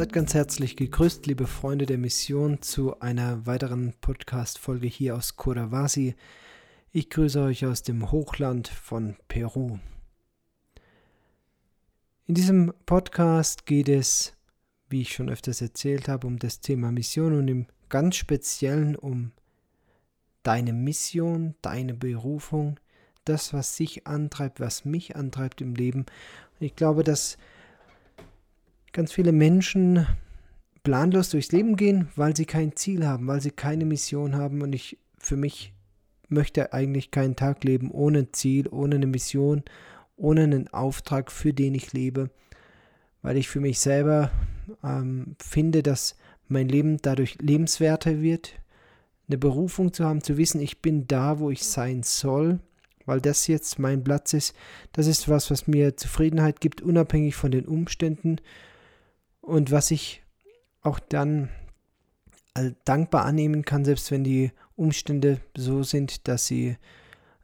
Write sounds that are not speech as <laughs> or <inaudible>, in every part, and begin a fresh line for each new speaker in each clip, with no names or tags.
Seid ganz herzlich gegrüßt, liebe Freunde der Mission, zu einer weiteren Podcast-Folge hier aus Coravasi. Ich grüße euch aus dem Hochland von Peru. In diesem Podcast geht es, wie ich schon öfters erzählt habe, um das Thema Mission und im ganz Speziellen um deine Mission, deine Berufung, das, was sich antreibt, was mich antreibt im Leben. Und ich glaube, dass ganz viele Menschen planlos durchs Leben gehen, weil sie kein Ziel haben, weil sie keine Mission haben. Und ich für mich möchte eigentlich keinen Tag leben ohne Ziel, ohne eine Mission, ohne einen Auftrag, für den ich lebe, weil ich für mich selber ähm, finde, dass mein Leben dadurch lebenswerter wird, eine Berufung zu haben, zu wissen, ich bin da, wo ich sein soll, weil das jetzt mein Platz ist. Das ist was, was mir Zufriedenheit gibt, unabhängig von den Umständen und was ich auch dann dankbar annehmen kann, selbst wenn die Umstände so sind, dass sie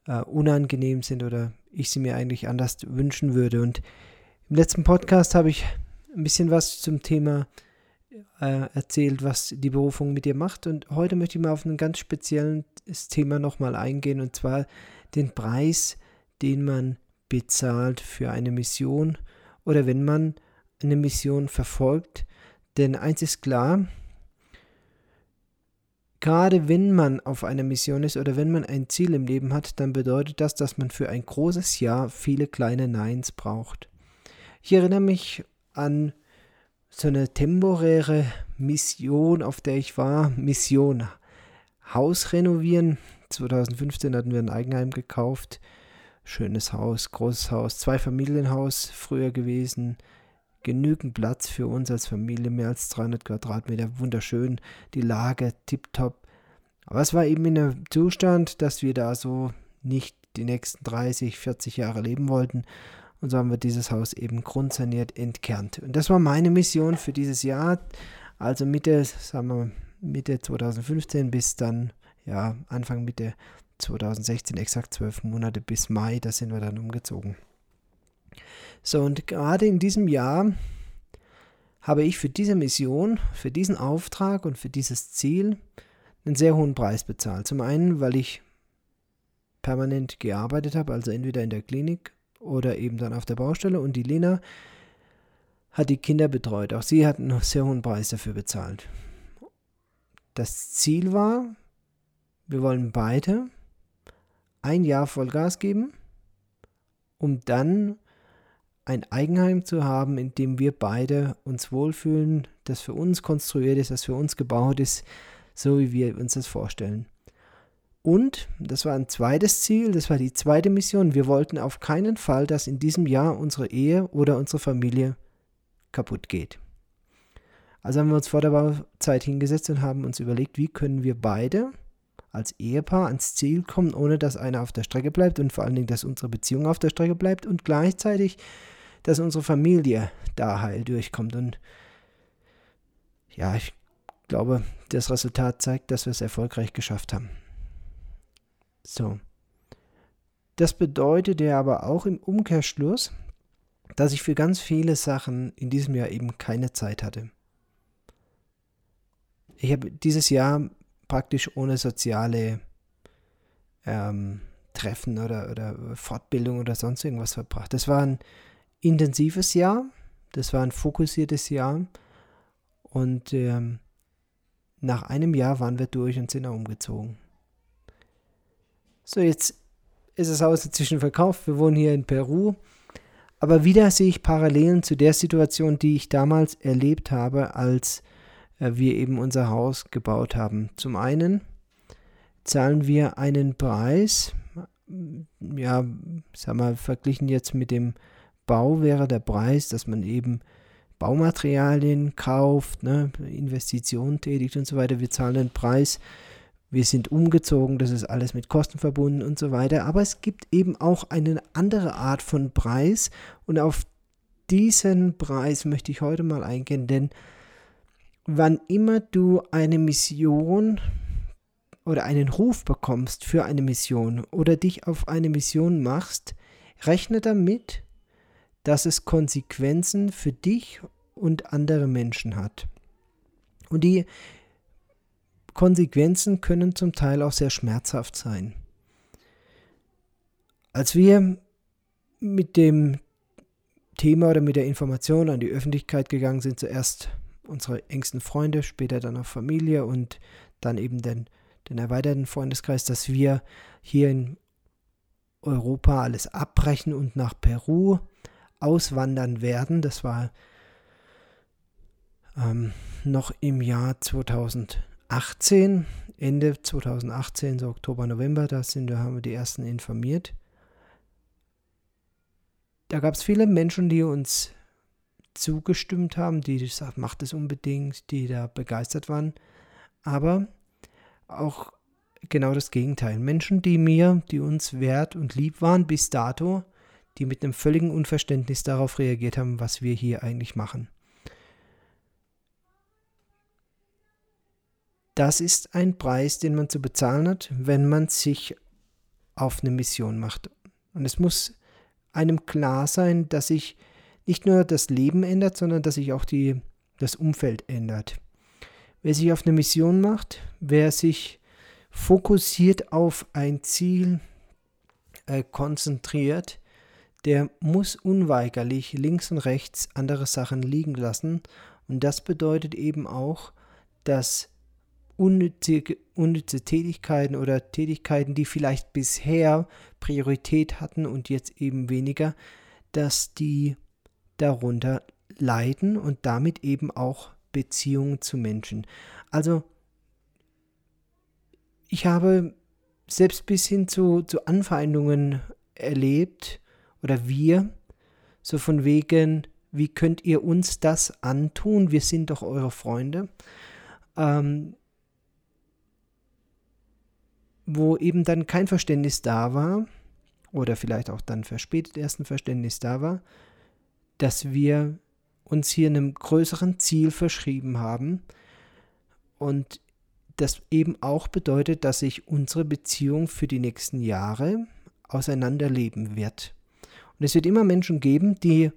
äh, unangenehm sind oder ich sie mir eigentlich anders wünschen würde. Und im letzten Podcast habe ich ein bisschen was zum Thema äh, erzählt, was die Berufung mit dir macht. Und heute möchte ich mal auf ein ganz spezielles Thema nochmal eingehen, und zwar den Preis, den man bezahlt für eine Mission oder wenn man eine Mission verfolgt. Denn eins ist klar, Gerade wenn man auf einer Mission ist oder wenn man ein Ziel im Leben hat, dann bedeutet das, dass man für ein großes Ja viele kleine Neins braucht. Ich erinnere mich an so eine temporäre Mission, auf der ich war. Mission Haus renovieren. 2015 hatten wir ein Eigenheim gekauft. Schönes Haus, großes Haus, zwei Familienhaus früher gewesen genügend Platz für uns als Familie, mehr als 300 Quadratmeter, wunderschön, die Lage tipptopp. Aber es war eben in einem Zustand, dass wir da so nicht die nächsten 30, 40 Jahre leben wollten. Und so haben wir dieses Haus eben grundsaniert entkernt. Und das war meine Mission für dieses Jahr. Also Mitte, sagen wir, Mitte 2015 bis dann, ja, Anfang Mitte 2016, exakt zwölf Monate bis Mai, da sind wir dann umgezogen. So, und gerade in diesem Jahr habe ich für diese Mission, für diesen Auftrag und für dieses Ziel einen sehr hohen Preis bezahlt. Zum einen, weil ich permanent gearbeitet habe, also entweder in der Klinik oder eben dann auf der Baustelle und die Lena hat die Kinder betreut. Auch sie hat einen sehr hohen Preis dafür bezahlt. Das Ziel war, wir wollen beide ein Jahr Vollgas geben, um dann ein Eigenheim zu haben, in dem wir beide uns wohlfühlen, das für uns konstruiert ist, das für uns gebaut ist, so wie wir uns das vorstellen. Und, das war ein zweites Ziel, das war die zweite Mission, wir wollten auf keinen Fall, dass in diesem Jahr unsere Ehe oder unsere Familie kaputt geht. Also haben wir uns vor der Bauzeit hingesetzt und haben uns überlegt, wie können wir beide als Ehepaar ans Ziel kommen, ohne dass einer auf der Strecke bleibt und vor allen Dingen, dass unsere Beziehung auf der Strecke bleibt und gleichzeitig dass unsere Familie da heil durchkommt. Und ja, ich glaube, das Resultat zeigt, dass wir es erfolgreich geschafft haben. So. Das bedeutet ja aber auch im Umkehrschluss, dass ich für ganz viele Sachen in diesem Jahr eben keine Zeit hatte. Ich habe dieses Jahr praktisch ohne soziale ähm, Treffen oder, oder Fortbildung oder sonst irgendwas verbracht. Das war ein intensives Jahr, das war ein fokussiertes Jahr und ähm, nach einem Jahr waren wir durch und sind auch umgezogen. So, jetzt ist das Haus inzwischen verkauft. Wir wohnen hier in Peru. Aber wieder sehe ich Parallelen zu der Situation, die ich damals erlebt habe, als äh, wir eben unser Haus gebaut haben. Zum einen zahlen wir einen Preis, ja, sagen wir, verglichen jetzt mit dem Bau wäre der Preis, dass man eben Baumaterialien kauft, ne, Investitionen tätigt und so weiter. Wir zahlen den Preis. Wir sind umgezogen, das ist alles mit Kosten verbunden und so weiter. Aber es gibt eben auch eine andere Art von Preis und auf diesen Preis möchte ich heute mal eingehen, denn wann immer du eine Mission oder einen Ruf bekommst für eine Mission oder dich auf eine Mission machst, rechne damit, dass es Konsequenzen für dich und andere Menschen hat. Und die Konsequenzen können zum Teil auch sehr schmerzhaft sein. Als wir mit dem Thema oder mit der Information an die Öffentlichkeit gegangen sind, zuerst unsere engsten Freunde, später dann auch Familie und dann eben den, den erweiterten Freundeskreis, dass wir hier in Europa alles abbrechen und nach Peru auswandern werden. Das war ähm, noch im Jahr 2018, Ende 2018, so Oktober, November, da sind, da haben wir die ersten informiert. Da gab es viele Menschen, die uns zugestimmt haben, die gesagt, macht es unbedingt, die da begeistert waren. Aber auch genau das Gegenteil. Menschen, die mir, die uns wert und lieb waren bis dato, die mit einem völligen Unverständnis darauf reagiert haben, was wir hier eigentlich machen. Das ist ein Preis, den man zu bezahlen hat, wenn man sich auf eine Mission macht. Und es muss einem klar sein, dass sich nicht nur das Leben ändert, sondern dass sich auch die, das Umfeld ändert. Wer sich auf eine Mission macht, wer sich fokussiert auf ein Ziel äh, konzentriert, der muss unweigerlich links und rechts andere Sachen liegen lassen. Und das bedeutet eben auch, dass unnütze, unnütze Tätigkeiten oder Tätigkeiten, die vielleicht bisher Priorität hatten und jetzt eben weniger, dass die darunter leiden und damit eben auch Beziehungen zu Menschen. Also ich habe selbst bis hin zu, zu Anfeindungen erlebt oder wir, so von wegen, wie könnt ihr uns das antun? Wir sind doch eure Freunde. Ähm, wo eben dann kein Verständnis da war, oder vielleicht auch dann verspätet erst ein Verständnis da war, dass wir uns hier einem größeren Ziel verschrieben haben und das eben auch bedeutet, dass sich unsere Beziehung für die nächsten Jahre auseinanderleben wird. Und es wird immer Menschen geben, die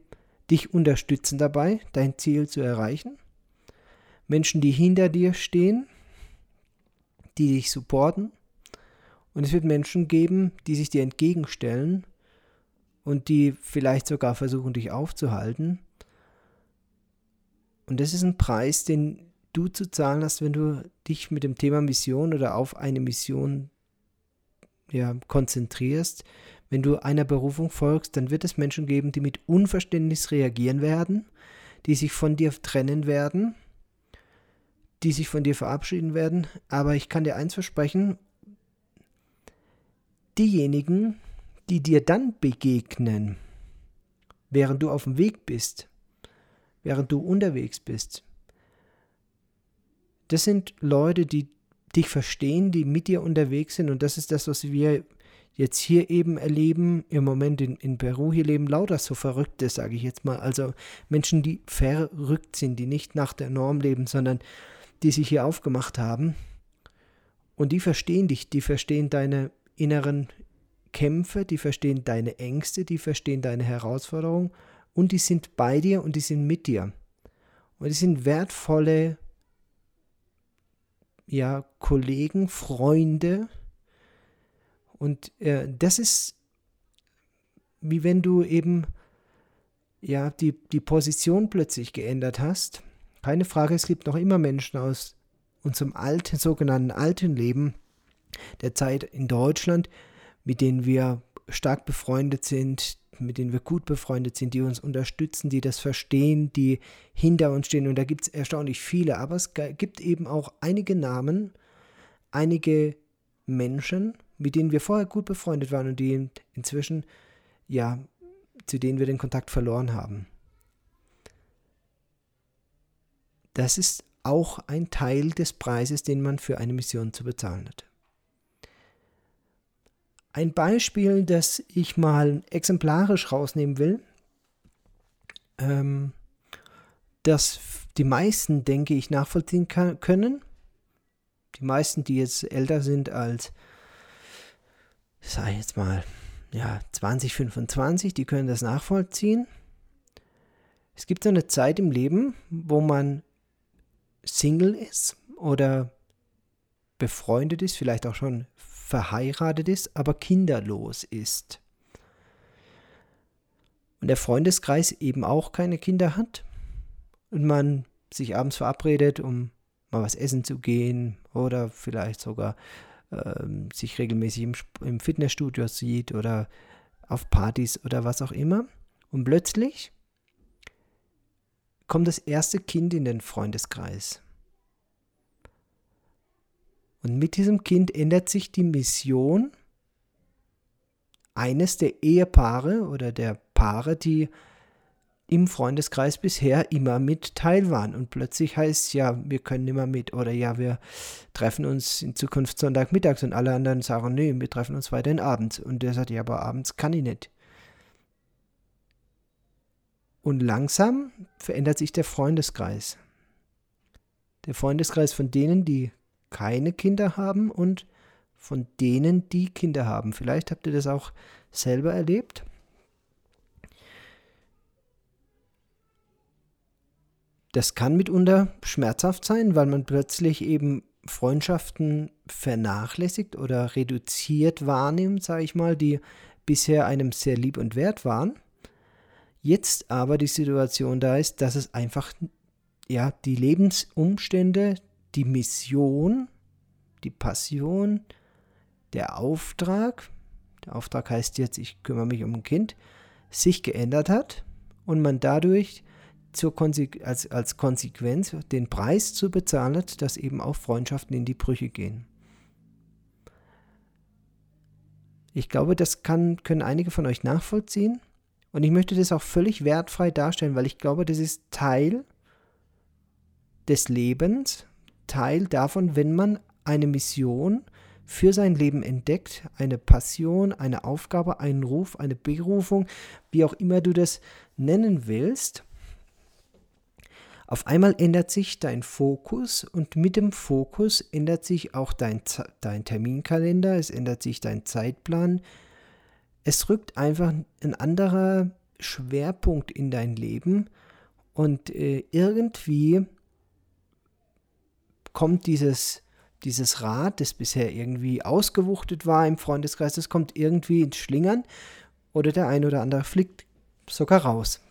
dich unterstützen dabei, dein Ziel zu erreichen. Menschen, die hinter dir stehen, die dich supporten. Und es wird Menschen geben, die sich dir entgegenstellen und die vielleicht sogar versuchen, dich aufzuhalten. Und das ist ein Preis, den du zu zahlen hast, wenn du dich mit dem Thema Mission oder auf eine Mission ja, konzentrierst. Wenn du einer Berufung folgst, dann wird es Menschen geben, die mit Unverständnis reagieren werden, die sich von dir trennen werden, die sich von dir verabschieden werden. Aber ich kann dir eins versprechen, diejenigen, die dir dann begegnen, während du auf dem Weg bist, während du unterwegs bist, das sind Leute, die dich verstehen, die mit dir unterwegs sind und das ist das, was wir jetzt hier eben erleben, im Moment in, in Peru, hier leben lauter so Verrückte, sage ich jetzt mal. Also Menschen, die verrückt sind, die nicht nach der Norm leben, sondern die sich hier aufgemacht haben. Und die verstehen dich, die verstehen deine inneren Kämpfe, die verstehen deine Ängste, die verstehen deine Herausforderungen und die sind bei dir und die sind mit dir. Und die sind wertvolle ja, Kollegen, Freunde. Und äh, das ist wie wenn du eben ja die, die Position plötzlich geändert hast. Keine Frage, es gibt noch immer Menschen aus unserem alten, sogenannten alten Leben, der Zeit in Deutschland, mit denen wir stark befreundet sind, mit denen wir gut befreundet sind, die uns unterstützen, die das verstehen, die hinter uns stehen. Und da gibt es erstaunlich viele, aber es gibt eben auch einige Namen, einige Menschen, mit denen wir vorher gut befreundet waren und die inzwischen, ja, zu denen wir den Kontakt verloren haben. Das ist auch ein Teil des Preises, den man für eine Mission zu bezahlen hat. Ein Beispiel, das ich mal exemplarisch rausnehmen will, ähm, das die meisten, denke ich, nachvollziehen können. Die meisten, die jetzt älter sind als, sag ich jetzt mal, ja, 20, 25, die können das nachvollziehen. Es gibt so eine Zeit im Leben, wo man Single ist oder befreundet ist, vielleicht auch schon verheiratet ist, aber kinderlos ist. Und der Freundeskreis eben auch keine Kinder hat und man sich abends verabredet, um mal was essen zu gehen oder vielleicht sogar ähm, sich regelmäßig im, im Fitnessstudio sieht oder auf Partys oder was auch immer. Und plötzlich kommt das erste Kind in den Freundeskreis. Und mit diesem Kind ändert sich die Mission eines der Ehepaare oder der Paare, die im Freundeskreis bisher immer mit teil waren. Und plötzlich heißt ja, wir können immer mit oder ja, wir treffen uns in Zukunft Sonntagmittags und alle anderen sagen, nee, wir treffen uns weiterhin abends. Und der sagt, ja, aber abends kann ich nicht. Und langsam verändert sich der Freundeskreis. Der Freundeskreis von denen, die keine Kinder haben und von denen, die Kinder haben. Vielleicht habt ihr das auch selber erlebt. Das kann mitunter schmerzhaft sein, weil man plötzlich eben Freundschaften vernachlässigt oder reduziert wahrnimmt, sage ich mal, die bisher einem sehr lieb und wert waren. Jetzt aber die Situation da ist, dass es einfach ja die Lebensumstände, die Mission, die Passion, der Auftrag, der Auftrag heißt jetzt, ich kümmere mich um ein Kind, sich geändert hat und man dadurch zur Konse als, als Konsequenz den Preis zu bezahlen dass eben auch Freundschaften in die Brüche gehen. Ich glaube, das kann, können einige von euch nachvollziehen. Und ich möchte das auch völlig wertfrei darstellen, weil ich glaube, das ist Teil des Lebens, Teil davon, wenn man eine Mission für sein Leben entdeckt, eine Passion, eine Aufgabe, einen Ruf, eine Berufung, wie auch immer du das nennen willst. Auf einmal ändert sich dein Fokus und mit dem Fokus ändert sich auch dein, dein Terminkalender, es ändert sich dein Zeitplan. Es rückt einfach ein anderer Schwerpunkt in dein Leben und äh, irgendwie kommt dieses, dieses Rad, das bisher irgendwie ausgewuchtet war im Freundeskreis, das kommt irgendwie ins Schlingern oder der ein oder andere fliegt sogar raus.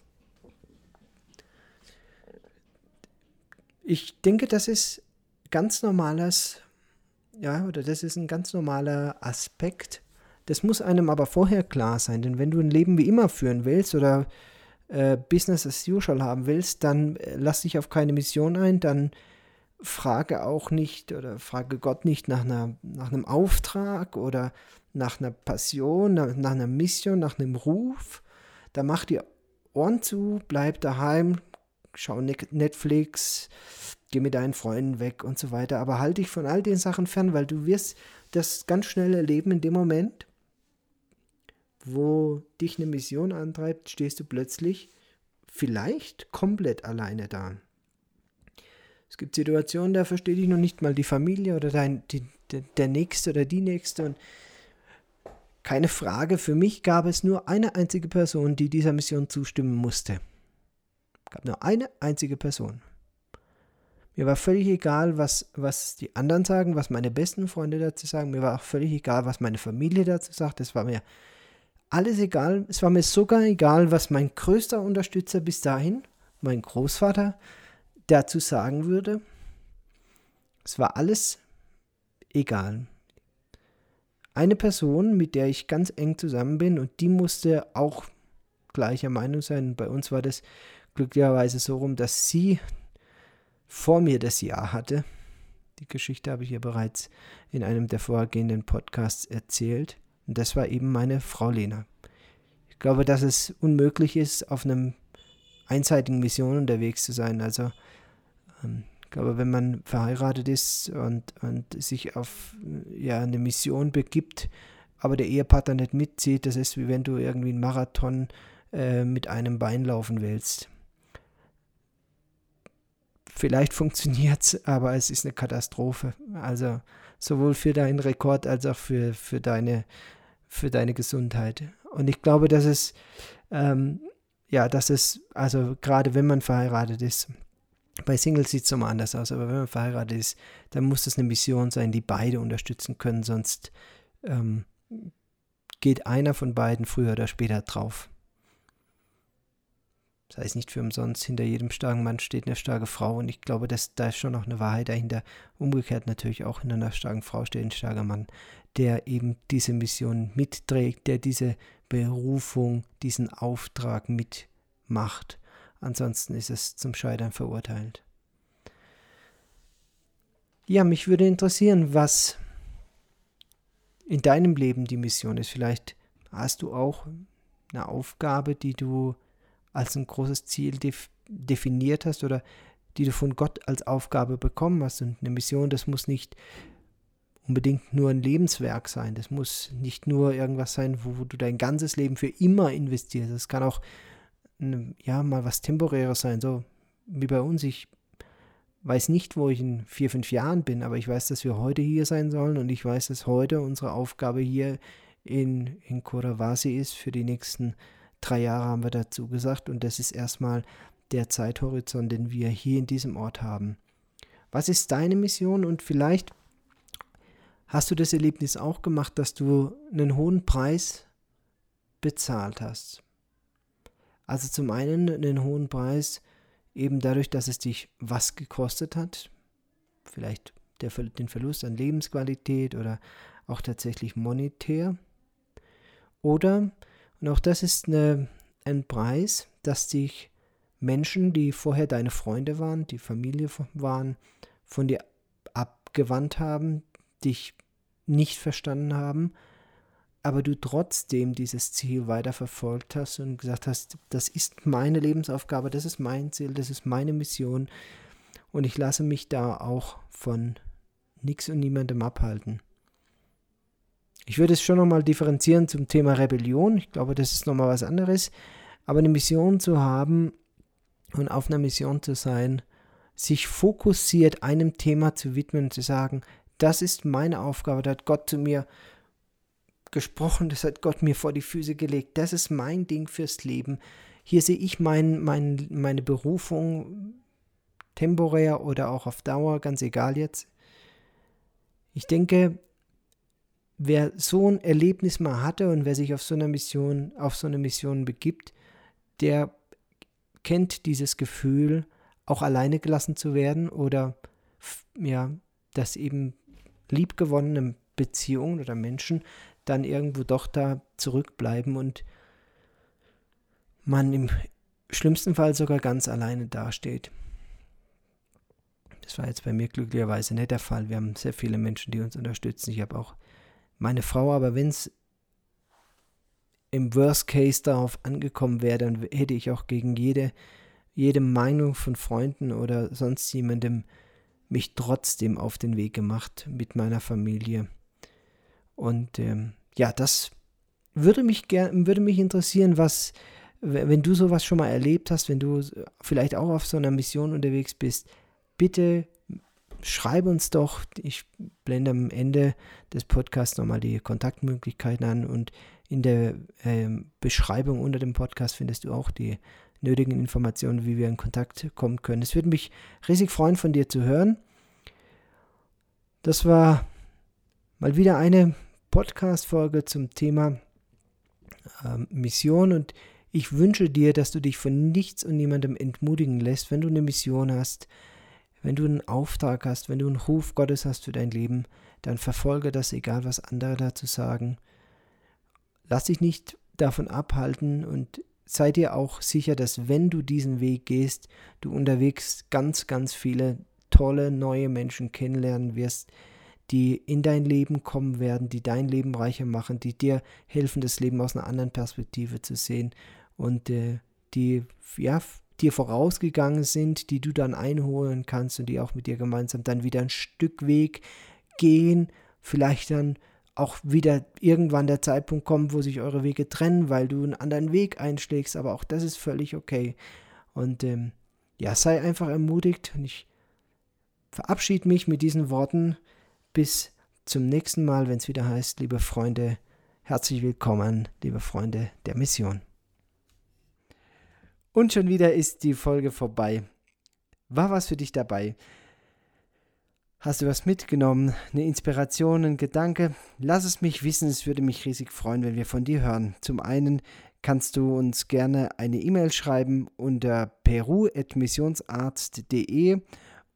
Ich denke, das ist ganz normales, ja, oder das ist ein ganz normaler Aspekt. Das muss einem aber vorher klar sein, denn wenn du ein Leben wie immer führen willst oder äh, Business as usual haben willst, dann äh, lass dich auf keine Mission ein, dann frage auch nicht oder frage Gott nicht nach, einer, nach einem Auftrag oder nach einer Passion, nach, nach einer Mission, nach einem Ruf. Da mach dir Ohren zu, bleib daheim, schau Netflix, geh mit deinen Freunden weg und so weiter. Aber halt dich von all den Sachen fern, weil du wirst das ganz schnell erleben in dem Moment, wo dich eine Mission antreibt, stehst du plötzlich vielleicht komplett alleine da. Es gibt Situationen, da verstehe ich noch nicht mal die Familie oder dein, die, der, der Nächste oder die Nächste. Und keine Frage, für mich gab es nur eine einzige Person, die dieser Mission zustimmen musste. Es gab nur eine einzige Person. Mir war völlig egal, was, was die anderen sagen, was meine besten Freunde dazu sagen. Mir war auch völlig egal, was meine Familie dazu sagt. Es war mir alles egal. Es war mir sogar egal, was mein größter Unterstützer bis dahin, mein Großvater, dazu sagen würde. Es war alles egal. Eine Person, mit der ich ganz eng zusammen bin und die musste auch gleicher Meinung sein. Bei uns war das glücklicherweise so rum, dass sie vor mir das Jahr hatte. Die Geschichte habe ich ja bereits in einem der vorhergehenden Podcasts erzählt. Und das war eben meine Frau Lena. Ich glaube, dass es unmöglich ist, auf einem einseitigen Mission unterwegs zu sein. Also ähm, ich glaube, wenn man verheiratet ist und, und sich auf ja, eine Mission begibt, aber der Ehepartner nicht mitzieht, das ist wie wenn du irgendwie einen Marathon äh, mit einem Bein laufen willst. Vielleicht funktioniert es, <laughs> aber es ist eine Katastrophe. Also sowohl für deinen Rekord als auch für, für, deine, für deine Gesundheit. Und ich glaube, dass es ähm, ja, dass es, also gerade wenn man verheiratet ist, bei Singles sieht es nochmal anders aus, aber wenn man verheiratet ist, dann muss das eine Mission sein, die beide unterstützen können, sonst ähm, geht einer von beiden früher oder später drauf. Das heißt nicht für umsonst, hinter jedem starken Mann steht eine starke Frau und ich glaube, dass da ist schon noch eine Wahrheit dahinter. Umgekehrt natürlich auch hinter einer starken Frau steht ein starker Mann, der eben diese Mission mitträgt, der diese Berufung, diesen Auftrag mitmacht. Ansonsten ist es zum Scheitern verurteilt. Ja, mich würde interessieren, was in deinem Leben die Mission ist. Vielleicht hast du auch eine Aufgabe, die du als ein großes Ziel def definiert hast oder die du von Gott als Aufgabe bekommen hast. Und eine Mission, das muss nicht unbedingt nur ein Lebenswerk sein. Das muss nicht nur irgendwas sein, wo, wo du dein ganzes Leben für immer investierst. Das kann auch ja mal was Temporäres sein. So wie bei uns. Ich weiß nicht, wo ich in vier, fünf Jahren bin, aber ich weiß, dass wir heute hier sein sollen und ich weiß, dass heute unsere Aufgabe hier in, in Kurawasi ist. Für die nächsten drei Jahre haben wir dazu gesagt und das ist erstmal der Zeithorizont, den wir hier in diesem Ort haben. Was ist deine Mission und vielleicht Hast du das Erlebnis auch gemacht, dass du einen hohen Preis bezahlt hast? Also zum einen einen hohen Preis eben dadurch, dass es dich was gekostet hat, vielleicht der, den Verlust an Lebensqualität oder auch tatsächlich monetär. Oder, und auch das ist eine, ein Preis, dass dich Menschen, die vorher deine Freunde waren, die Familie waren, von dir abgewandt haben, dich nicht verstanden haben, aber du trotzdem dieses Ziel weiter verfolgt hast und gesagt hast, das ist meine Lebensaufgabe, das ist mein Ziel, das ist meine Mission und ich lasse mich da auch von nichts und niemandem abhalten. Ich würde es schon nochmal differenzieren zum Thema Rebellion. Ich glaube, das ist nochmal was anderes. Aber eine Mission zu haben und auf einer Mission zu sein, sich fokussiert einem Thema zu widmen zu sagen, das ist meine Aufgabe. Da hat Gott zu mir gesprochen, das hat Gott mir vor die Füße gelegt. Das ist mein Ding fürs Leben. Hier sehe ich mein, mein, meine Berufung temporär oder auch auf Dauer, ganz egal jetzt. Ich denke, wer so ein Erlebnis mal hatte und wer sich auf so einer Mission, auf so eine Mission begibt, der kennt dieses Gefühl, auch alleine gelassen zu werden oder ja, dass eben liebgewonnenen Beziehungen oder Menschen dann irgendwo doch da zurückbleiben und man im schlimmsten Fall sogar ganz alleine dasteht. Das war jetzt bei mir glücklicherweise nicht der Fall. Wir haben sehr viele Menschen, die uns unterstützen. Ich habe auch meine Frau, aber wenn es im Worst Case darauf angekommen wäre, dann hätte ich auch gegen jede, jede Meinung von Freunden oder sonst jemandem mich trotzdem auf den Weg gemacht mit meiner Familie. Und ähm, ja, das würde mich würde mich interessieren, was, wenn du sowas schon mal erlebt hast, wenn du vielleicht auch auf so einer Mission unterwegs bist, bitte schreib uns doch. Ich blende am Ende des Podcasts nochmal die Kontaktmöglichkeiten an und in der äh, Beschreibung unter dem Podcast findest du auch die nötigen Informationen, wie wir in Kontakt kommen können. Es würde mich riesig freuen, von dir zu hören. Das war mal wieder eine Podcast-Folge zum Thema äh, Mission und ich wünsche dir, dass du dich von nichts und niemandem entmutigen lässt, wenn du eine Mission hast, wenn du einen Auftrag hast, wenn du einen Ruf Gottes hast für dein Leben, dann verfolge das, egal was andere dazu sagen. Lass dich nicht davon abhalten und sei dir auch sicher, dass wenn du diesen Weg gehst, du unterwegs ganz, ganz viele tolle neue Menschen kennenlernen wirst, die in dein Leben kommen werden, die dein Leben reicher machen, die dir helfen, das Leben aus einer anderen Perspektive zu sehen und äh, die ja, dir vorausgegangen sind, die du dann einholen kannst und die auch mit dir gemeinsam dann wieder ein Stück Weg gehen, vielleicht dann auch wieder irgendwann der Zeitpunkt kommt, wo sich eure Wege trennen, weil du einen anderen Weg einschlägst, aber auch das ist völlig okay. Und ähm, ja, sei einfach ermutigt und ich verabschiede mich mit diesen Worten bis zum nächsten Mal, wenn es wieder heißt, liebe Freunde, herzlich willkommen, liebe Freunde der Mission. Und schon wieder ist die Folge vorbei. War was für dich dabei? Hast du was mitgenommen? Eine Inspiration, ein Gedanke? Lass es mich wissen, es würde mich riesig freuen, wenn wir von dir hören. Zum einen kannst du uns gerne eine E-Mail schreiben unter peru.missionsarzt.de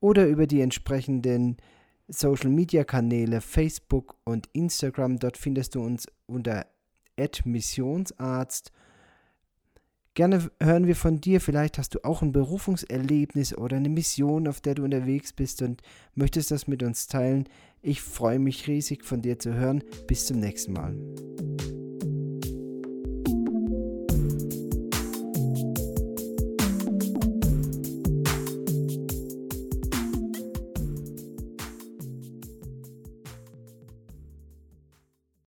oder über die entsprechenden Social Media Kanäle Facebook und Instagram. Dort findest du uns unter Missionsarzt. Gerne hören wir von dir. Vielleicht hast du auch ein Berufungserlebnis oder eine Mission, auf der du unterwegs bist und möchtest das mit uns teilen. Ich freue mich riesig von dir zu hören. Bis zum nächsten Mal.